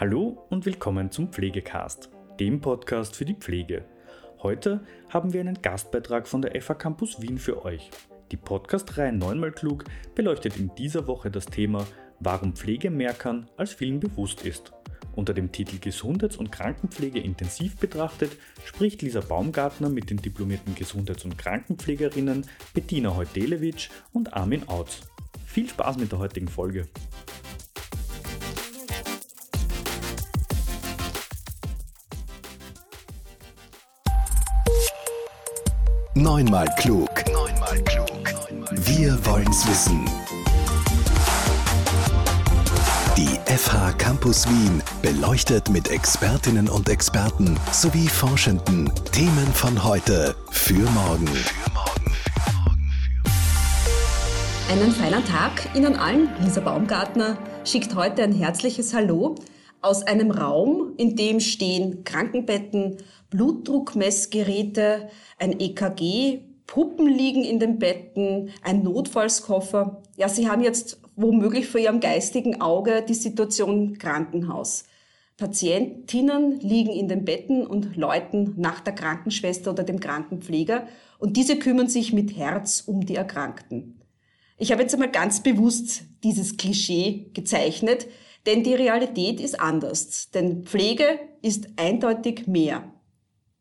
Hallo und willkommen zum Pflegecast, dem Podcast für die Pflege. Heute haben wir einen Gastbeitrag von der FH Campus Wien für euch. Die Podcast-Reihe Neunmal Klug beleuchtet in dieser Woche das Thema, warum Pflege mehr kann, als vielen bewusst ist. Unter dem Titel Gesundheits- und Krankenpflege intensiv betrachtet spricht Lisa Baumgartner mit den diplomierten Gesundheits- und Krankenpflegerinnen Bettina Heutelewitsch und Armin Autz. Viel Spaß mit der heutigen Folge. Neunmal klug. Neunmal klug. Wir wollen's wissen. Die FH Campus Wien beleuchtet mit Expertinnen und Experten sowie Forschenden Themen von heute für morgen. Einen feinen Tag Ihnen allen. Lisa Baumgartner schickt heute ein herzliches Hallo aus einem Raum, in dem stehen Krankenbetten, Blutdruckmessgeräte, ein EKG, Puppen liegen in den Betten, ein Notfallskoffer. Ja, Sie haben jetzt womöglich vor Ihrem geistigen Auge die Situation Krankenhaus. Patientinnen liegen in den Betten und läuten nach der Krankenschwester oder dem Krankenpfleger und diese kümmern sich mit Herz um die Erkrankten. Ich habe jetzt einmal ganz bewusst dieses Klischee gezeichnet, denn die Realität ist anders. Denn Pflege ist eindeutig mehr.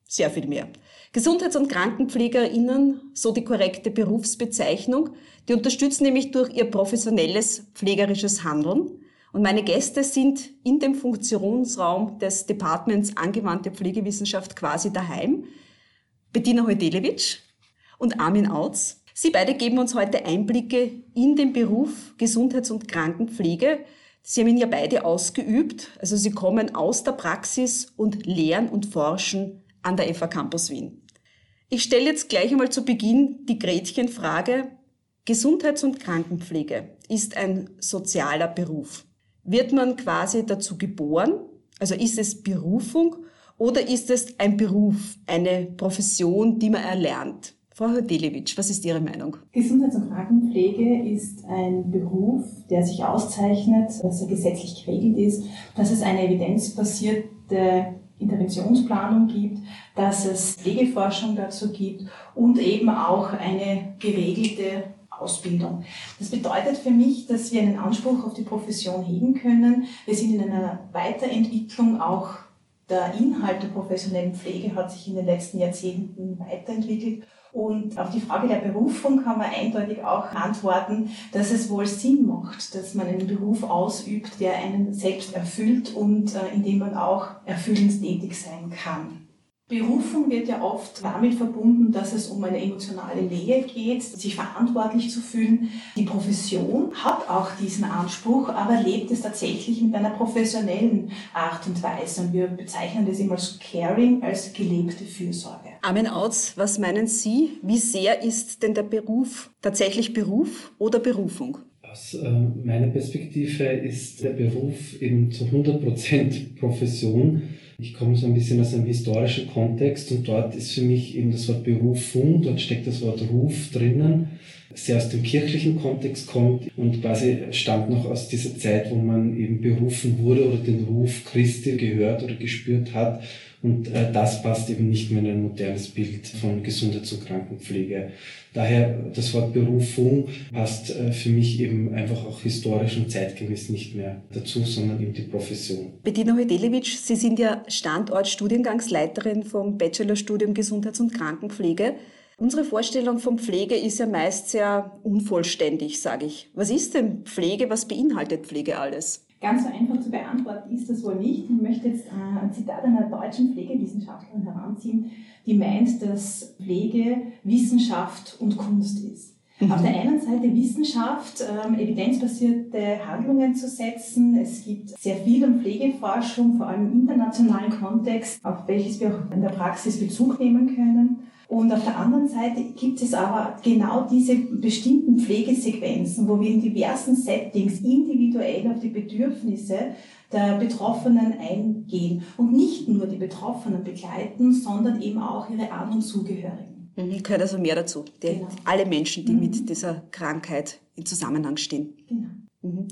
Sehr viel mehr. Gesundheits- und KrankenpflegerInnen, so die korrekte Berufsbezeichnung, die unterstützen nämlich durch ihr professionelles pflegerisches Handeln. Und meine Gäste sind in dem Funktionsraum des Departments Angewandte Pflegewissenschaft quasi daheim. Bettina Heudelewitsch und Armin Autz. Sie beide geben uns heute Einblicke in den Beruf Gesundheits- und Krankenpflege. Sie haben ihn ja beide ausgeübt. Also Sie kommen aus der Praxis und lehren und forschen an der FA Campus Wien. Ich stelle jetzt gleich einmal zu Beginn die Gretchenfrage. Gesundheits- und Krankenpflege ist ein sozialer Beruf. Wird man quasi dazu geboren? Also ist es Berufung oder ist es ein Beruf, eine Profession, die man erlernt? Frau Hodelewitsch, was ist Ihre Meinung? Gesundheits- und Krankenpflege ist ein Beruf, der sich auszeichnet, dass er gesetzlich geregelt ist, dass es eine evidenzbasierte Interventionsplanung gibt, dass es Pflegeforschung dazu gibt und eben auch eine geregelte Ausbildung. Das bedeutet für mich, dass wir einen Anspruch auf die Profession heben können. Wir sind in einer Weiterentwicklung auch der Inhalt der professionellen Pflege hat sich in den letzten Jahrzehnten weiterentwickelt. Und auf die Frage der Berufung kann man eindeutig auch antworten, dass es wohl Sinn macht, dass man einen Beruf ausübt, der einen selbst erfüllt und äh, in dem man auch erfüllend tätig sein kann. Berufung wird ja oft damit verbunden, dass es um eine emotionale Nähe geht, sich verantwortlich zu fühlen. Die Profession hat auch diesen Anspruch, aber lebt es tatsächlich mit einer professionellen Art und Weise. Und wir bezeichnen das immer als Caring, als gelebte Fürsorge. Armin Autz, was meinen Sie? Wie sehr ist denn der Beruf tatsächlich Beruf oder Berufung? Aus äh, meiner Perspektive ist der Beruf eben zu 100% Profession. Ich komme so ein bisschen aus einem historischen Kontext und dort ist für mich eben das Wort Berufung, dort steckt das Wort Ruf drinnen, sehr aus dem kirchlichen Kontext kommt und quasi stammt noch aus dieser Zeit, wo man eben berufen wurde oder den Ruf Christi gehört oder gespürt hat. Und äh, das passt eben nicht mehr in ein modernes Bild von Gesundheits- und Krankenpflege. Daher das Wort Berufung passt äh, für mich eben einfach auch historisch und zeitgemäß nicht mehr dazu, sondern eben die Profession. Bettina Heudelewitsch, Sie sind ja Standort-Studiengangsleiterin vom Bachelorstudium Gesundheits- und Krankenpflege. Unsere Vorstellung von Pflege ist ja meist sehr unvollständig, sage ich. Was ist denn Pflege? Was beinhaltet Pflege alles? Ganz so einfach zu beantworten ist das wohl nicht. Ich möchte jetzt äh, ein Zitat einer deutschen Pflegewissenschaftlerin heranziehen, die meint, dass Pflege Wissenschaft und Kunst ist. Mhm. Auf der einen Seite Wissenschaft, ähm, evidenzbasierte Handlungen zu setzen. Es gibt sehr viel um Pflegeforschung, vor allem im internationalen Kontext, auf welches wir auch in der Praxis Bezug nehmen können. Und auf der anderen Seite gibt es aber genau diese bestimmten Pflegesequenzen, wo wir in diversen Settings individuell auf die Bedürfnisse der Betroffenen eingehen und nicht nur die Betroffenen begleiten, sondern eben auch ihre An- und Zugehörigen. Mhm, gehört also mehr dazu. Genau. Alle Menschen, die mhm. mit dieser Krankheit in Zusammenhang stehen. Genau. Mhm.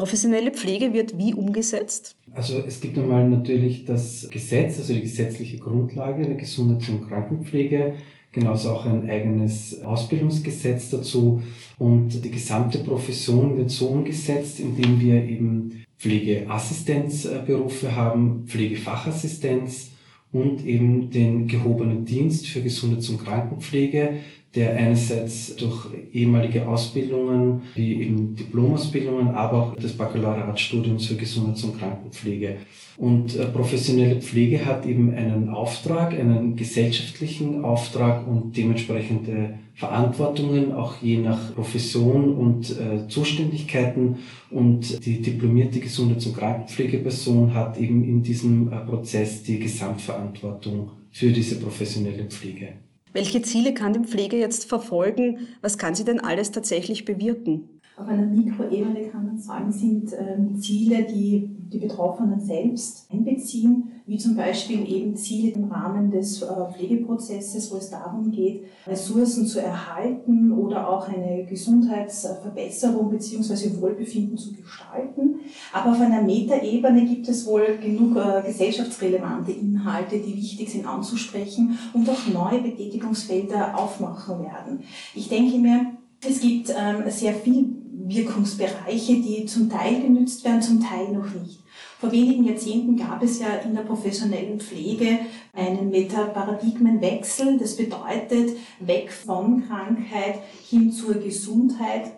Professionelle Pflege wird wie umgesetzt? Also es gibt einmal natürlich das Gesetz, also die gesetzliche Grundlage der Gesundheits- und Krankenpflege, genauso auch ein eigenes Ausbildungsgesetz dazu. Und die gesamte Profession wird so umgesetzt, indem wir eben Pflegeassistenzberufe haben, Pflegefachassistenz und eben den gehobenen Dienst für Gesundheits- und Krankenpflege, der einerseits durch ehemalige Ausbildungen, wie eben Diplomausbildungen, aber auch das Baccalaureatstudium für Gesundheits- und Krankenpflege. Und äh, professionelle Pflege hat eben einen Auftrag, einen gesellschaftlichen Auftrag und dementsprechende Verantwortungen, auch je nach Profession und äh, Zuständigkeiten. Und die diplomierte Gesundheits- und Krankenpflegeperson hat eben in diesem äh, Prozess die Gesamtverantwortung für diese professionelle Pflege. Welche Ziele kann die Pflege jetzt verfolgen? Was kann sie denn alles tatsächlich bewirken? Auf einer Mikroebene kann man sagen, sind ähm, Ziele, die die Betroffenen selbst einbeziehen, wie zum Beispiel eben Ziele im Rahmen des äh, Pflegeprozesses, wo es darum geht, Ressourcen zu erhalten oder auch eine Gesundheitsverbesserung bzw. Wohlbefinden zu gestalten. Aber auf einer Metaebene gibt es wohl genug äh, gesellschaftsrelevante Inhalte, die wichtig sind anzusprechen und auch neue Betätigungsfelder aufmachen werden. Ich denke mir, es gibt ähm, sehr viel Wirkungsbereiche, die zum Teil genützt werden, zum Teil noch nicht. Vor wenigen Jahrzehnten gab es ja in der professionellen Pflege einen Metaparadigmenwechsel. Das bedeutet weg von Krankheit hin zur Gesundheit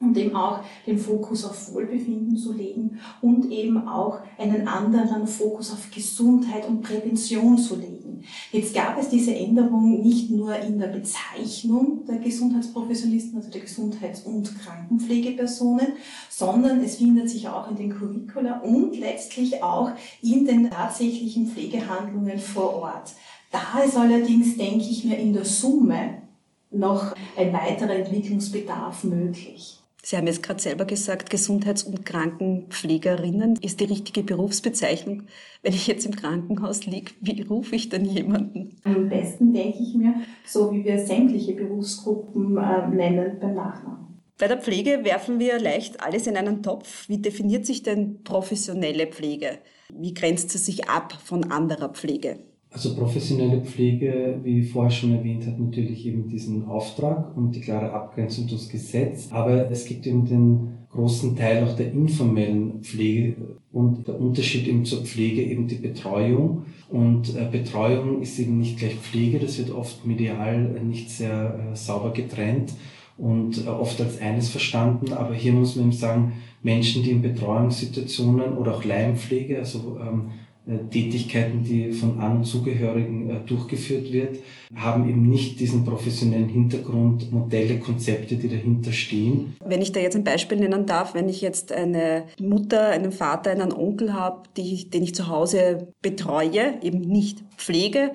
und eben auch den Fokus auf Wohlbefinden zu legen und eben auch einen anderen Fokus auf Gesundheit und Prävention zu legen. Jetzt gab es diese Änderung nicht nur in der Bezeichnung der Gesundheitsprofessionisten, also der Gesundheits- und Krankenpflegepersonen, sondern es findet sich auch in den Curricula und letztlich auch in den tatsächlichen Pflegehandlungen vor Ort. Da ist allerdings, denke ich mir, in der Summe noch ein weiterer Entwicklungsbedarf möglich. Sie haben jetzt gerade selber gesagt, Gesundheits- und Krankenpflegerinnen ist die richtige Berufsbezeichnung. Wenn ich jetzt im Krankenhaus liege, wie rufe ich denn jemanden? Am besten denke ich mir, so wie wir sämtliche Berufsgruppen äh, nennen, beim Nachnamen. Bei der Pflege werfen wir leicht alles in einen Topf. Wie definiert sich denn professionelle Pflege? Wie grenzt sie sich ab von anderer Pflege? Also professionelle Pflege, wie vorher schon erwähnt, hat natürlich eben diesen Auftrag und die klare Abgrenzung durchs Gesetz. Aber es gibt eben den großen Teil auch der informellen Pflege und der Unterschied eben zur Pflege eben die Betreuung. Und äh, Betreuung ist eben nicht gleich Pflege, das wird oft medial nicht sehr äh, sauber getrennt und äh, oft als eines verstanden. Aber hier muss man eben sagen, Menschen, die in Betreuungssituationen oder auch Leimpflege, also ähm, äh, Tätigkeiten, die von An- und Zugehörigen äh, durchgeführt wird, haben eben nicht diesen professionellen Hintergrund, Modelle, Konzepte, die dahinter stehen. Wenn ich da jetzt ein Beispiel nennen darf, wenn ich jetzt eine Mutter, einen Vater, einen Onkel habe, die, den ich zu Hause betreue, eben nicht pflege,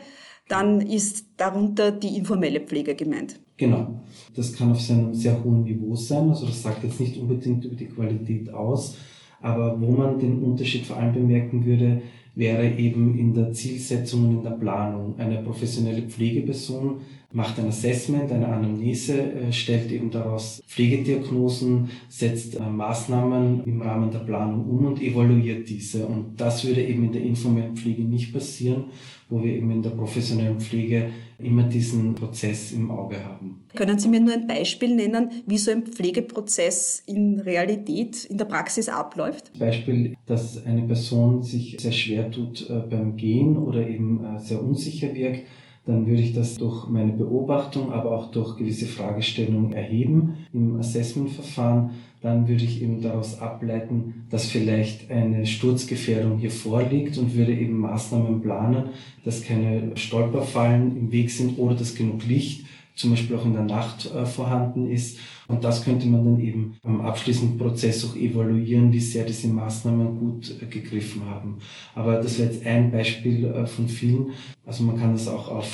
dann ist darunter die informelle Pflege gemeint. Genau. Das kann auf seinem sehr hohen Niveau sein. Also das sagt jetzt nicht unbedingt über die Qualität aus. Aber wo man den Unterschied vor allem bemerken würde, wäre eben in der Zielsetzung und in der Planung. Eine professionelle Pflegeperson macht ein Assessment, eine Anamnese, äh, stellt eben daraus Pflegediagnosen, setzt äh, Maßnahmen im Rahmen der Planung um und evaluiert diese. Und das würde eben in der informellen Pflege nicht passieren, wo wir eben in der professionellen Pflege immer diesen Prozess im Auge haben. Können Sie mir nur ein Beispiel nennen, wie so ein Pflegeprozess in Realität, in der Praxis abläuft? Beispiel, dass eine Person sich sehr schwer tut äh, beim Gehen oder eben sehr unsicher wirkt, dann würde ich das durch meine Beobachtung, aber auch durch gewisse Fragestellungen erheben im Assessmentverfahren. Dann würde ich eben daraus ableiten, dass vielleicht eine Sturzgefährdung hier vorliegt und würde eben Maßnahmen planen, dass keine Stolperfallen im Weg sind oder dass genug Licht zum Beispiel auch in der Nacht äh, vorhanden ist. Und das könnte man dann eben am abschließenden Prozess auch evaluieren, wie sehr diese Maßnahmen gut äh, gegriffen haben. Aber das wäre jetzt ein Beispiel äh, von vielen. Also man kann das auch auf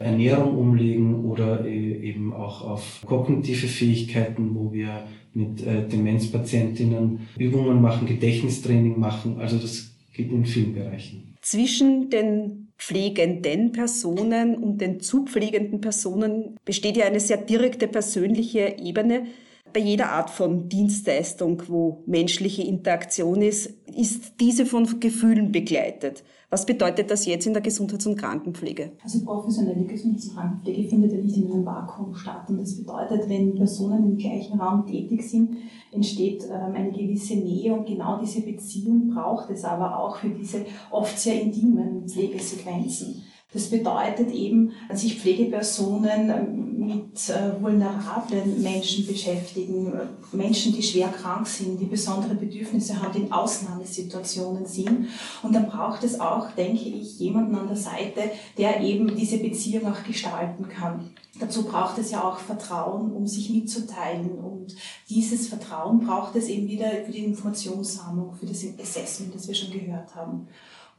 Ernährung umlegen oder äh, eben auch auf kognitive Fähigkeiten, wo wir mit Demenzpatientinnen Übungen machen, Gedächtnistraining machen. Also das geht in vielen Bereichen. Zwischen den pflegenden Personen und den zu pflegenden Personen besteht ja eine sehr direkte persönliche Ebene. Bei jeder Art von Dienstleistung, wo menschliche Interaktion ist, ist diese von Gefühlen begleitet. Was bedeutet das jetzt in der Gesundheits- und Krankenpflege? Also professionelle Gesundheits- und Krankenpflege findet ja nicht in einem Vakuum statt. Und das bedeutet, wenn Personen im gleichen Raum tätig sind, entsteht ähm, eine gewisse Nähe und genau diese Beziehung braucht es aber auch für diese oft sehr intimen Pflegesequenzen. Das bedeutet eben, dass sich Pflegepersonen ähm, mit äh, vulnerablen Menschen beschäftigen, Menschen, die schwer krank sind, die besondere Bedürfnisse haben, die in Ausnahmesituationen sind. Und dann braucht es auch, denke ich, jemanden an der Seite, der eben diese Beziehung auch gestalten kann. Dazu braucht es ja auch Vertrauen, um sich mitzuteilen. Und dieses Vertrauen braucht es eben wieder für die Informationssammlung, für das Assessment, das wir schon gehört haben.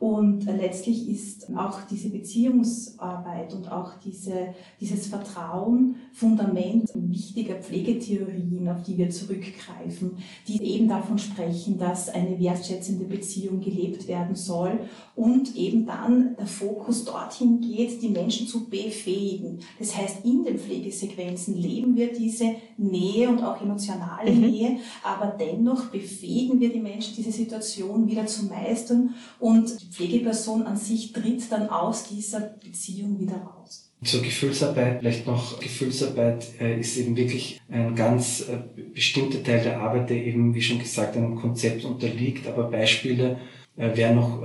Und letztlich ist auch diese Beziehungsarbeit und auch diese, dieses Vertrauen Fundament wichtiger Pflegetheorien, auf die wir zurückgreifen, die eben davon sprechen, dass eine wertschätzende Beziehung gelebt werden soll und eben dann der Fokus dorthin geht, die Menschen zu befähigen. Das heißt, in den Pflegesequenzen leben wir diese Nähe und auch emotionale mhm. Nähe, aber dennoch befähigen wir die Menschen, diese Situation wieder zu meistern und Pflegeperson an sich tritt dann aus dieser Beziehung wieder raus. Zur Gefühlsarbeit, vielleicht noch, Gefühlsarbeit äh, ist eben wirklich ein ganz äh, bestimmter Teil der Arbeit, der eben, wie schon gesagt, einem Konzept unterliegt. Aber Beispiele äh, wären noch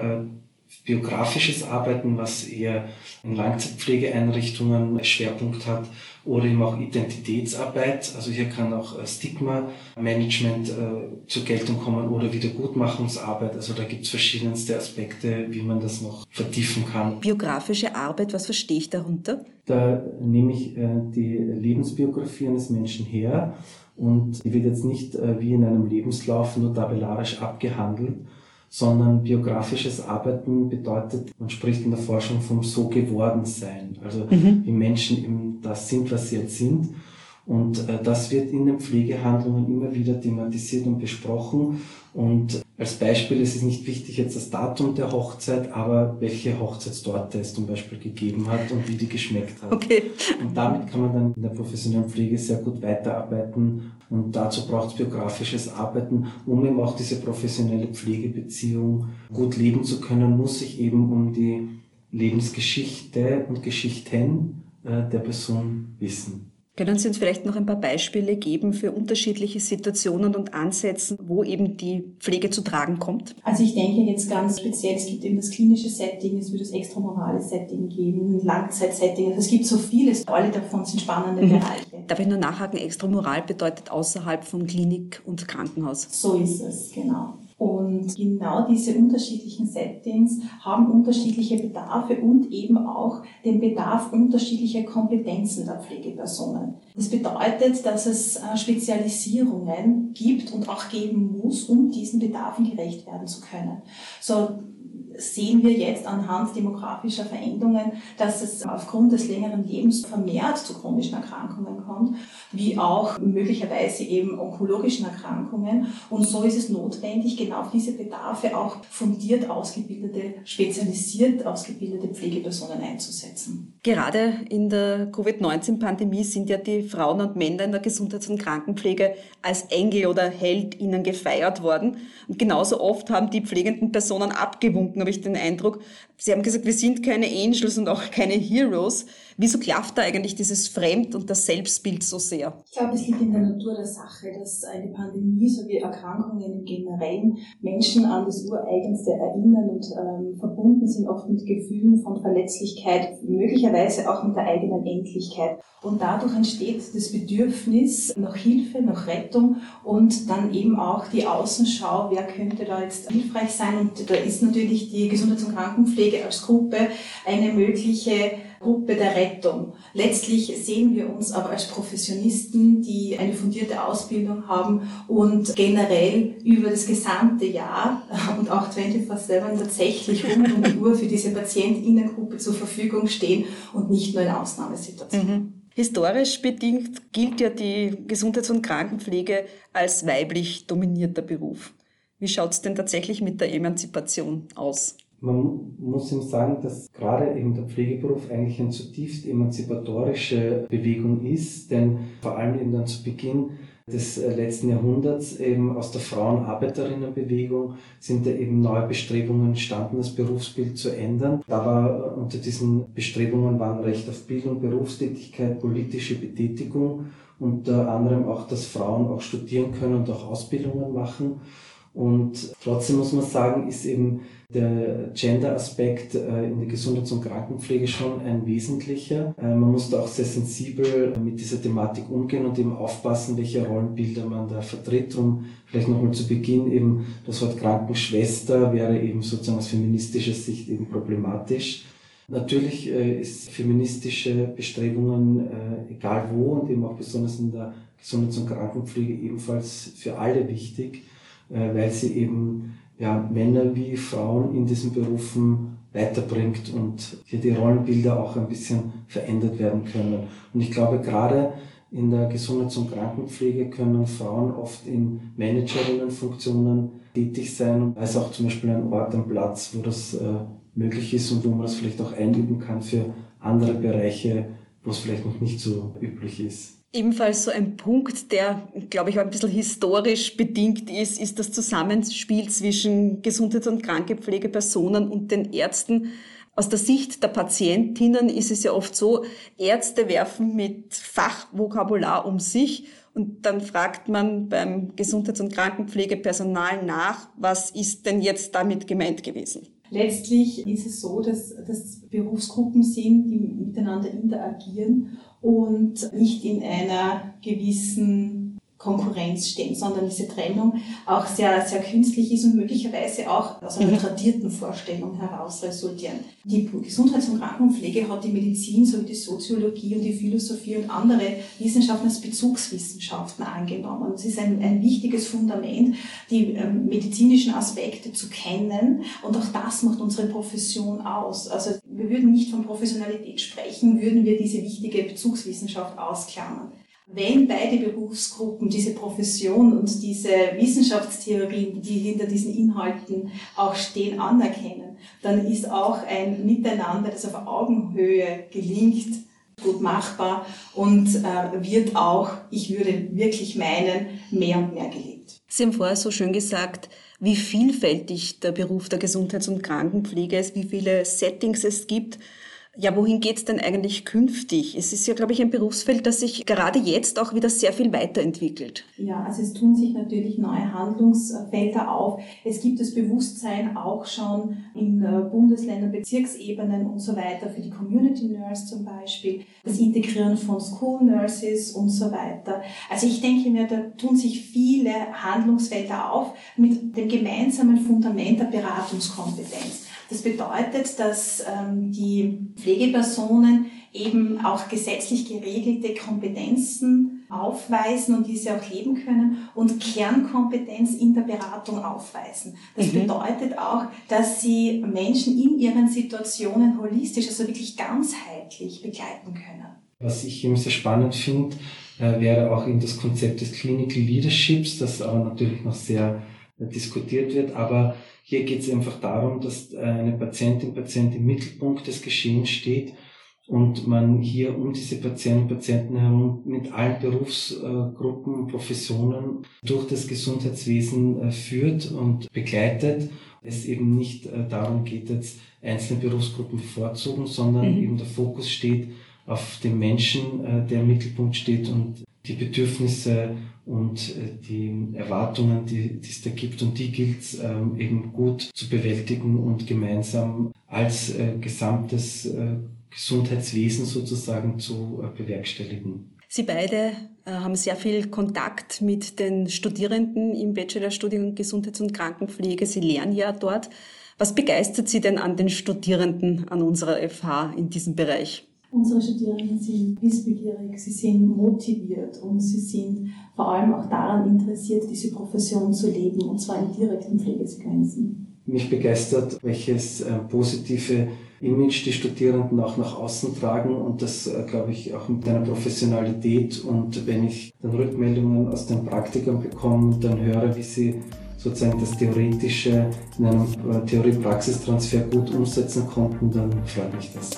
biografisches Arbeiten, was eher in Langzeitpflegeeinrichtungen Schwerpunkt hat, oder eben auch Identitätsarbeit. Also hier kann auch äh, Stigma-Management äh, zur Geltung kommen oder Wiedergutmachungsarbeit. Also da gibt es verschiedenste Aspekte, wie man das noch vertiefen kann. Biografische Arbeit, was verstehe ich darunter? Da nehme ich äh, die Lebensbiografie eines Menschen her und die wird jetzt nicht äh, wie in einem Lebenslauf nur tabellarisch abgehandelt, sondern biografisches Arbeiten bedeutet, man spricht in der Forschung vom so geworden sein, also mhm. wie Menschen eben das sind, was sie jetzt sind. Und äh, das wird in den Pflegehandlungen immer wieder thematisiert und besprochen. Und als Beispiel ist es nicht wichtig jetzt das Datum der Hochzeit, aber welche Hochzeitstorte es zum Beispiel gegeben hat und wie die geschmeckt hat. Okay. Und damit kann man dann in der professionellen Pflege sehr gut weiterarbeiten. Und dazu braucht es biografisches Arbeiten, um eben auch diese professionelle Pflegebeziehung gut leben zu können, muss ich eben um die Lebensgeschichte und Geschichten äh, der Person wissen. Können Sie uns vielleicht noch ein paar Beispiele geben für unterschiedliche Situationen und Ansätze, wo eben die Pflege zu tragen kommt? Also ich denke jetzt ganz speziell, es gibt eben das klinische Setting, es wird das extramorale Setting geben, Langzeitsetting. Also es gibt so vieles, alle davon sind spannende mhm. Bereiche. Darf ich nur nachhaken, extramoral bedeutet außerhalb von Klinik und Krankenhaus? So ist es, genau. Und genau diese unterschiedlichen Settings haben unterschiedliche Bedarfe und eben auch den Bedarf unterschiedlicher Kompetenzen der Pflegepersonen. Das bedeutet, dass es äh, Spezialisierungen gibt und auch geben muss, um diesen Bedarfen gerecht werden zu können. So sehen wir jetzt anhand demografischer Veränderungen, dass es aufgrund des längeren Lebens vermehrt zu chronischen Erkrankungen kommt, wie auch möglicherweise eben onkologischen Erkrankungen. Und so ist es notwendig, genau auf diese Bedarfe auch fundiert ausgebildete, spezialisiert ausgebildete Pflegepersonen einzusetzen. Gerade in der Covid-19-Pandemie sind ja die Frauen und Männer in der Gesundheits- und Krankenpflege als Engel oder Held ihnen gefeiert worden. Und genauso oft haben die pflegenden Personen abgewunken, habe ich den Eindruck. Sie haben gesagt, wir sind keine Angels und auch keine Heroes. Wieso klafft da eigentlich dieses Fremd- und das Selbstbild so sehr? Ich glaube, es liegt in der Natur der Sache, dass eine Pandemie sowie Erkrankungen im Generellen Menschen an das Ureigenste erinnern und ähm, verbunden sind oft mit Gefühlen von Verletzlichkeit, möglicherweise auch mit der eigenen Endlichkeit. Und dadurch entsteht das Bedürfnis nach Hilfe, nach Rettung und dann eben auch die Außenschau, wer könnte da jetzt hilfreich sein. Und da ist natürlich die Gesundheits- und Krankenpflege als Gruppe eine mögliche Gruppe der Rettung. Letztlich sehen wir uns aber als Professionisten, die eine fundierte Ausbildung haben und generell über das gesamte Jahr und auch 24-7 tatsächlich rund um die Uhr für diese Patientinnengruppe zur Verfügung stehen und nicht nur in Ausnahmesituationen. Mhm. Historisch bedingt gilt ja die Gesundheits- und Krankenpflege als weiblich dominierter Beruf. Wie schaut es denn tatsächlich mit der Emanzipation aus? Man muss ihm sagen, dass gerade eben der Pflegeberuf eigentlich eine zutiefst emanzipatorische Bewegung ist, denn vor allem eben dann zu Beginn des äh, letzten Jahrhunderts, eben aus der Frauenarbeiterinnenbewegung, sind da eben neue Bestrebungen entstanden, das Berufsbild zu ändern. Da war äh, unter diesen Bestrebungen waren Recht auf Bildung, Berufstätigkeit, politische Betätigung, unter anderem auch, dass Frauen auch studieren können und auch Ausbildungen machen. Und trotzdem muss man sagen, ist eben der Gender-Aspekt äh, in der Gesundheits- und Krankenpflege schon ein wesentlicher. Äh, man muss da auch sehr sensibel mit dieser Thematik umgehen und eben aufpassen, welche Rollenbilder man da vertritt. Um vielleicht nochmal zu Beginn eben das Wort Krankenschwester wäre eben sozusagen aus feministischer Sicht eben problematisch. Natürlich äh, ist feministische Bestrebungen, egal wo und eben auch besonders in der Gesundheits- und Krankenpflege ebenfalls für alle wichtig. Äh, weil sie eben ja, Männer wie Frauen in diesen Berufen weiterbringt und hier die Rollenbilder auch ein bisschen verändert werden können. Und ich glaube, gerade in der Gesundheits- und Krankenpflege können Frauen oft in Managerinnenfunktionen tätig sein und auch zum Beispiel ein Ort, ein Platz, wo das äh, möglich ist und wo man das vielleicht auch einüben kann für andere Bereiche, wo es vielleicht noch nicht so üblich ist. Ebenfalls so ein Punkt, der, glaube ich, auch ein bisschen historisch bedingt ist, ist das Zusammenspiel zwischen Gesundheits- und Krankepflegepersonen und den Ärzten. Aus der Sicht der Patientinnen ist es ja oft so, Ärzte werfen mit Fachvokabular um sich und dann fragt man beim Gesundheits- und Krankenpflegepersonal nach, was ist denn jetzt damit gemeint gewesen? Letztlich ist es so, dass das Berufsgruppen sind, die miteinander interagieren und nicht in einer gewissen Konkurrenz stehen, sondern diese Trennung auch sehr, sehr künstlich ist und möglicherweise auch aus einer mhm. tradierten Vorstellung heraus resultieren. Die Gesundheits- und Krankenpflege hat die Medizin sowie die Soziologie und die Philosophie und andere Wissenschaften als Bezugswissenschaften angenommen. Es ist ein, ein wichtiges Fundament, die ähm, medizinischen Aspekte zu kennen und auch das macht unsere Profession aus. Also wir würden nicht von Professionalität sprechen, würden wir diese wichtige Bezugswissenschaft ausklammern. Wenn beide Berufsgruppen diese Profession und diese Wissenschaftstheorien, die hinter diesen Inhalten auch stehen, anerkennen, dann ist auch ein Miteinander, das auf Augenhöhe gelingt, gut machbar und äh, wird auch, ich würde wirklich meinen, mehr und mehr gelebt. Sie haben vorher so schön gesagt, wie vielfältig der Beruf der Gesundheits- und Krankenpflege ist, wie viele Settings es gibt. Ja, wohin geht's denn eigentlich künftig? Es ist ja, glaube ich, ein Berufsfeld, das sich gerade jetzt auch wieder sehr viel weiterentwickelt. Ja, also es tun sich natürlich neue Handlungsfelder auf. Es gibt das Bewusstsein auch schon in äh, Bundesländern, Bezirksebenen und so weiter für die Community Nurse zum Beispiel, das Integrieren von School Nurses und so weiter. Also ich denke mir, da tun sich viele Handlungsfelder auf mit dem gemeinsamen Fundament der Beratungskompetenz. Das bedeutet, dass ähm, die Pflegepersonen eben auch gesetzlich geregelte Kompetenzen aufweisen und diese auch leben können und Kernkompetenz in der Beratung aufweisen. Das mhm. bedeutet auch, dass sie Menschen in ihren Situationen holistisch, also wirklich ganzheitlich begleiten können. Was ich eben sehr spannend finde, äh, wäre auch in das Konzept des Clinical Leaderships, das aber natürlich noch sehr äh, diskutiert wird, aber hier geht es einfach darum, dass äh, eine Patientin, Patient im Mittelpunkt des Geschehens steht und man hier um diese Patienten, Patienten herum mit allen Berufsgruppen, Professionen durch das Gesundheitswesen äh, führt und begleitet. Es eben nicht äh, darum geht, jetzt einzelne Berufsgruppen bevorzugen, sondern mhm. eben der Fokus steht auf den Menschen, der im Mittelpunkt steht und die Bedürfnisse und äh, die Erwartungen, die, die es da gibt und die gilt es ähm, eben gut zu bewältigen und gemeinsam als äh, gesamtes äh, Gesundheitswesen sozusagen zu äh, bewerkstelligen. Sie beide äh, haben sehr viel Kontakt mit den Studierenden im Bachelorstudium Gesundheits- und Krankenpflege. Sie lernen ja dort. Was begeistert Sie denn an den Studierenden an unserer FH in diesem Bereich? Unsere Studierenden sind wissbegierig, sie sind motiviert und sie sind vor allem auch daran interessiert, diese Profession zu leben, und zwar in direkten Pflegesequenzen. Mich begeistert, welches äh, positive Image die Studierenden auch nach außen tragen und das, äh, glaube ich, auch mit einer Professionalität. Und wenn ich dann Rückmeldungen aus den Praktikern bekomme und dann höre, wie sie sozusagen das Theoretische in einem äh, Theorie-Praxistransfer gut umsetzen konnten, dann freut mich das.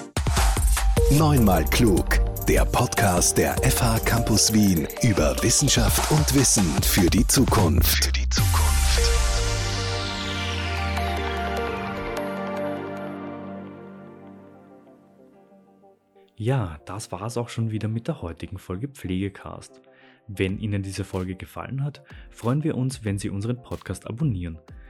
Neunmal klug. der Podcast der FH Campus Wien über Wissenschaft und Wissen für die Zukunft. Für die Zukunft. Ja, das war es auch schon wieder mit der heutigen Folge Pflegecast. Wenn Ihnen diese Folge gefallen hat, freuen wir uns, wenn Sie unseren Podcast abonnieren.